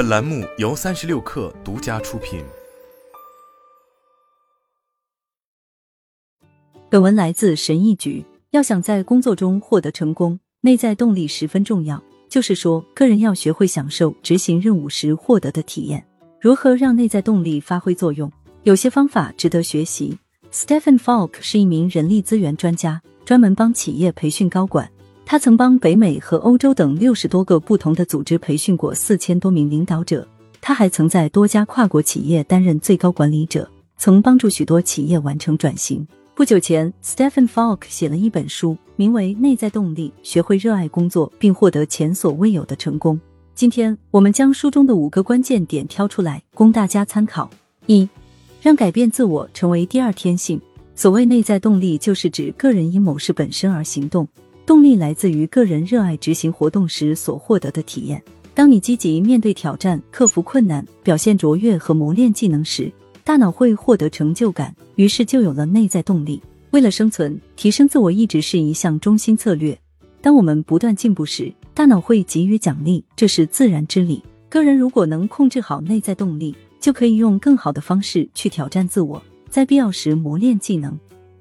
本栏目由三十六氪独家出品。本文来自神意局。要想在工作中获得成功，内在动力十分重要。就是说，个人要学会享受执行任务时获得的体验。如何让内在动力发挥作用？有些方法值得学习。Stephen Falk 是一名人力资源专家，专门帮企业培训高管。他曾帮北美和欧洲等六十多个不同的组织培训过四千多名领导者。他还曾在多家跨国企业担任最高管理者，曾帮助许多企业完成转型。不久前，Stephen Falk 写了一本书，名为《内在动力：学会热爱工作并获得前所未有的成功》。今天，我们将书中的五个关键点挑出来，供大家参考。一、让改变自我成为第二天性。所谓内在动力，就是指个人因某事本身而行动。动力来自于个人热爱执行活动时所获得的体验。当你积极面对挑战、克服困难、表现卓越和磨练技能时，大脑会获得成就感，于是就有了内在动力。为了生存，提升自我一直是一项中心策略。当我们不断进步时，大脑会给予奖励，这是自然之理。个人如果能控制好内在动力，就可以用更好的方式去挑战自我，在必要时磨练技能，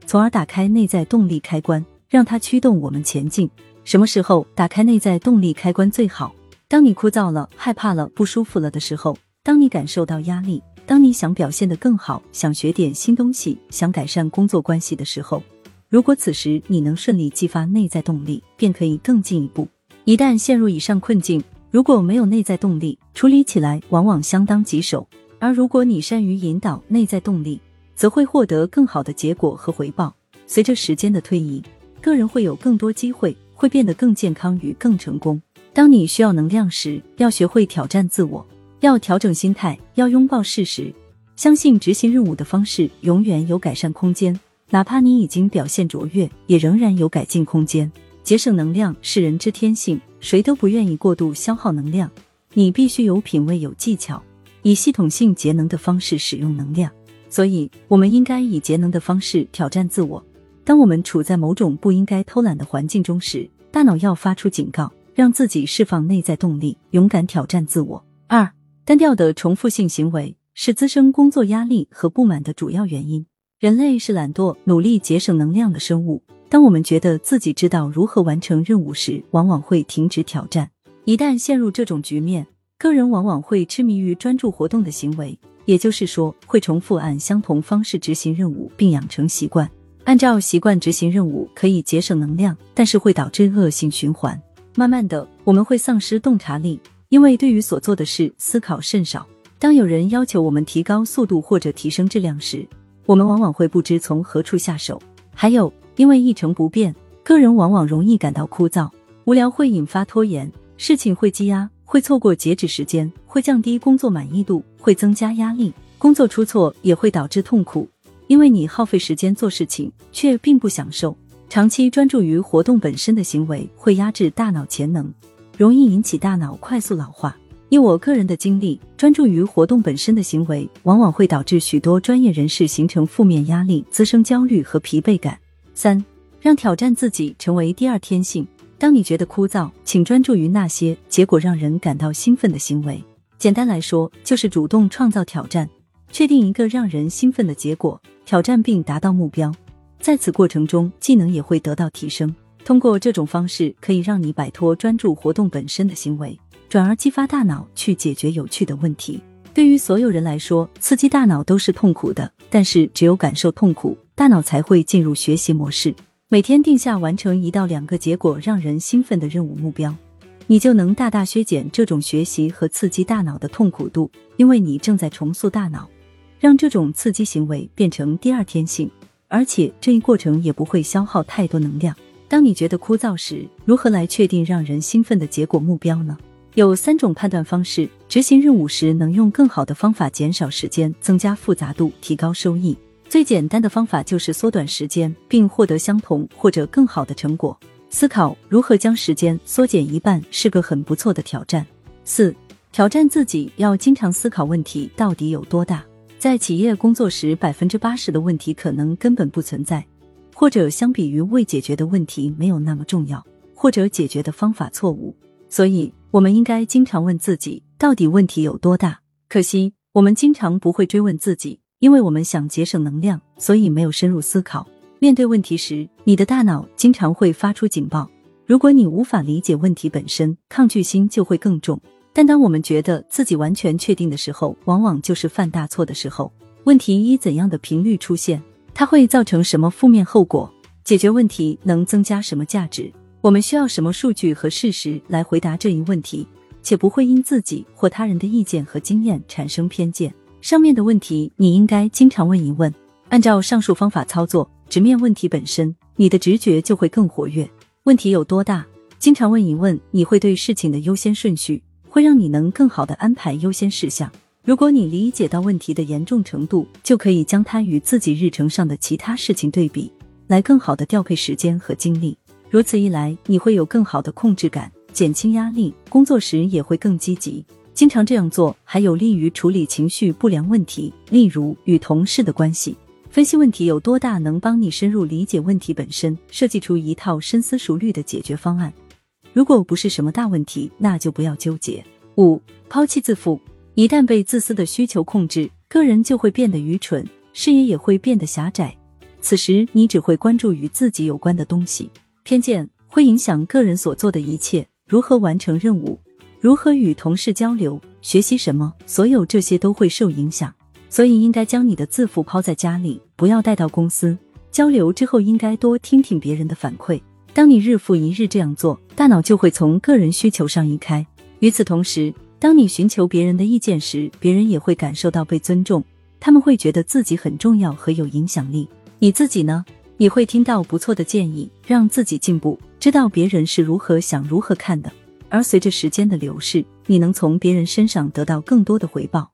从而打开内在动力开关。让它驱动我们前进。什么时候打开内在动力开关最好？当你枯燥了、害怕了、不舒服了的时候；当你感受到压力；当你想表现得更好、想学点新东西、想改善工作关系的时候。如果此时你能顺利激发内在动力，便可以更进一步。一旦陷入以上困境，如果没有内在动力，处理起来往往相当棘手；而如果你善于引导内在动力，则会获得更好的结果和回报。随着时间的推移。个人会有更多机会，会变得更健康与更成功。当你需要能量时，要学会挑战自我，要调整心态，要拥抱事实，相信执行任务的方式永远有改善空间。哪怕你已经表现卓越，也仍然有改进空间。节省能量是人之天性，谁都不愿意过度消耗能量。你必须有品味、有技巧，以系统性节能的方式使用能量。所以，我们应该以节能的方式挑战自我。当我们处在某种不应该偷懒的环境中时，大脑要发出警告，让自己释放内在动力，勇敢挑战自我。二、单调的重复性行为是滋生工作压力和不满的主要原因。人类是懒惰、努力节省能量的生物。当我们觉得自己知道如何完成任务时，往往会停止挑战。一旦陷入这种局面，个人往往会痴迷于专注活动的行为，也就是说，会重复按相同方式执行任务，并养成习惯。按照习惯执行任务可以节省能量，但是会导致恶性循环。慢慢的，我们会丧失洞察力，因为对于所做的事思考甚少。当有人要求我们提高速度或者提升质量时，我们往往会不知从何处下手。还有，因为一成不变，个人往往容易感到枯燥、无聊，会引发拖延，事情会积压，会错过截止时间，会降低工作满意度，会增加压力。工作出错也会导致痛苦。因为你耗费时间做事情，却并不享受。长期专注于活动本身的行为，会压制大脑潜能，容易引起大脑快速老化。以我个人的经历，专注于活动本身的行为，往往会导致许多专业人士形成负面压力，滋生焦虑和疲惫感。三，让挑战自己成为第二天性。当你觉得枯燥，请专注于那些结果让人感到兴奋的行为。简单来说，就是主动创造挑战。确定一个让人兴奋的结果，挑战并达到目标，在此过程中技能也会得到提升。通过这种方式，可以让你摆脱专注活动本身的行为，转而激发大脑去解决有趣的问题。对于所有人来说，刺激大脑都是痛苦的，但是只有感受痛苦，大脑才会进入学习模式。每天定下完成一到两个结果让人兴奋的任务目标，你就能大大削减这种学习和刺激大脑的痛苦度，因为你正在重塑大脑。让这种刺激行为变成第二天性，而且这一过程也不会消耗太多能量。当你觉得枯燥时，如何来确定让人兴奋的结果目标呢？有三种判断方式：执行任务时能用更好的方法减少时间，增加复杂度，提高收益。最简单的方法就是缩短时间，并获得相同或者更好的成果。思考如何将时间缩减一半是个很不错的挑战。四、挑战自己要经常思考问题到底有多大。在企业工作时，百分之八十的问题可能根本不存在，或者相比于未解决的问题没有那么重要，或者解决的方法错误。所以，我们应该经常问自己，到底问题有多大？可惜我们经常不会追问自己，因为我们想节省能量，所以没有深入思考。面对问题时，你的大脑经常会发出警报。如果你无法理解问题本身，抗拒心就会更重。但当我们觉得自己完全确定的时候，往往就是犯大错的时候。问题以怎样的频率出现？它会造成什么负面后果？解决问题能增加什么价值？我们需要什么数据和事实来回答这一问题，且不会因自己或他人的意见和经验产生偏见。上面的问题你应该经常问一问，按照上述方法操作，直面问题本身，你的直觉就会更活跃。问题有多大？经常问一问，你会对事情的优先顺序，会让你能更好的安排优先事项。如果你理解到问题的严重程度，就可以将它与自己日程上的其他事情对比，来更好的调配时间和精力。如此一来，你会有更好的控制感，减轻压力，工作时也会更积极。经常这样做，还有利于处理情绪不良问题，例如与同事的关系。分析问题有多大，能帮你深入理解问题本身，设计出一套深思熟虑的解决方案。如果不是什么大问题，那就不要纠结。五、抛弃自负。一旦被自私的需求控制，个人就会变得愚蠢，视野也会变得狭窄。此时，你只会关注与自己有关的东西。偏见会影响个人所做的一切，如何完成任务，如何与同事交流，学习什么，所有这些都会受影响。所以，应该将你的自负抛在家里，不要带到公司。交流之后，应该多听听别人的反馈。当你日复一日这样做，大脑就会从个人需求上移开。与此同时，当你寻求别人的意见时，别人也会感受到被尊重，他们会觉得自己很重要和有影响力。你自己呢？你会听到不错的建议，让自己进步，知道别人是如何想、如何看的。而随着时间的流逝，你能从别人身上得到更多的回报，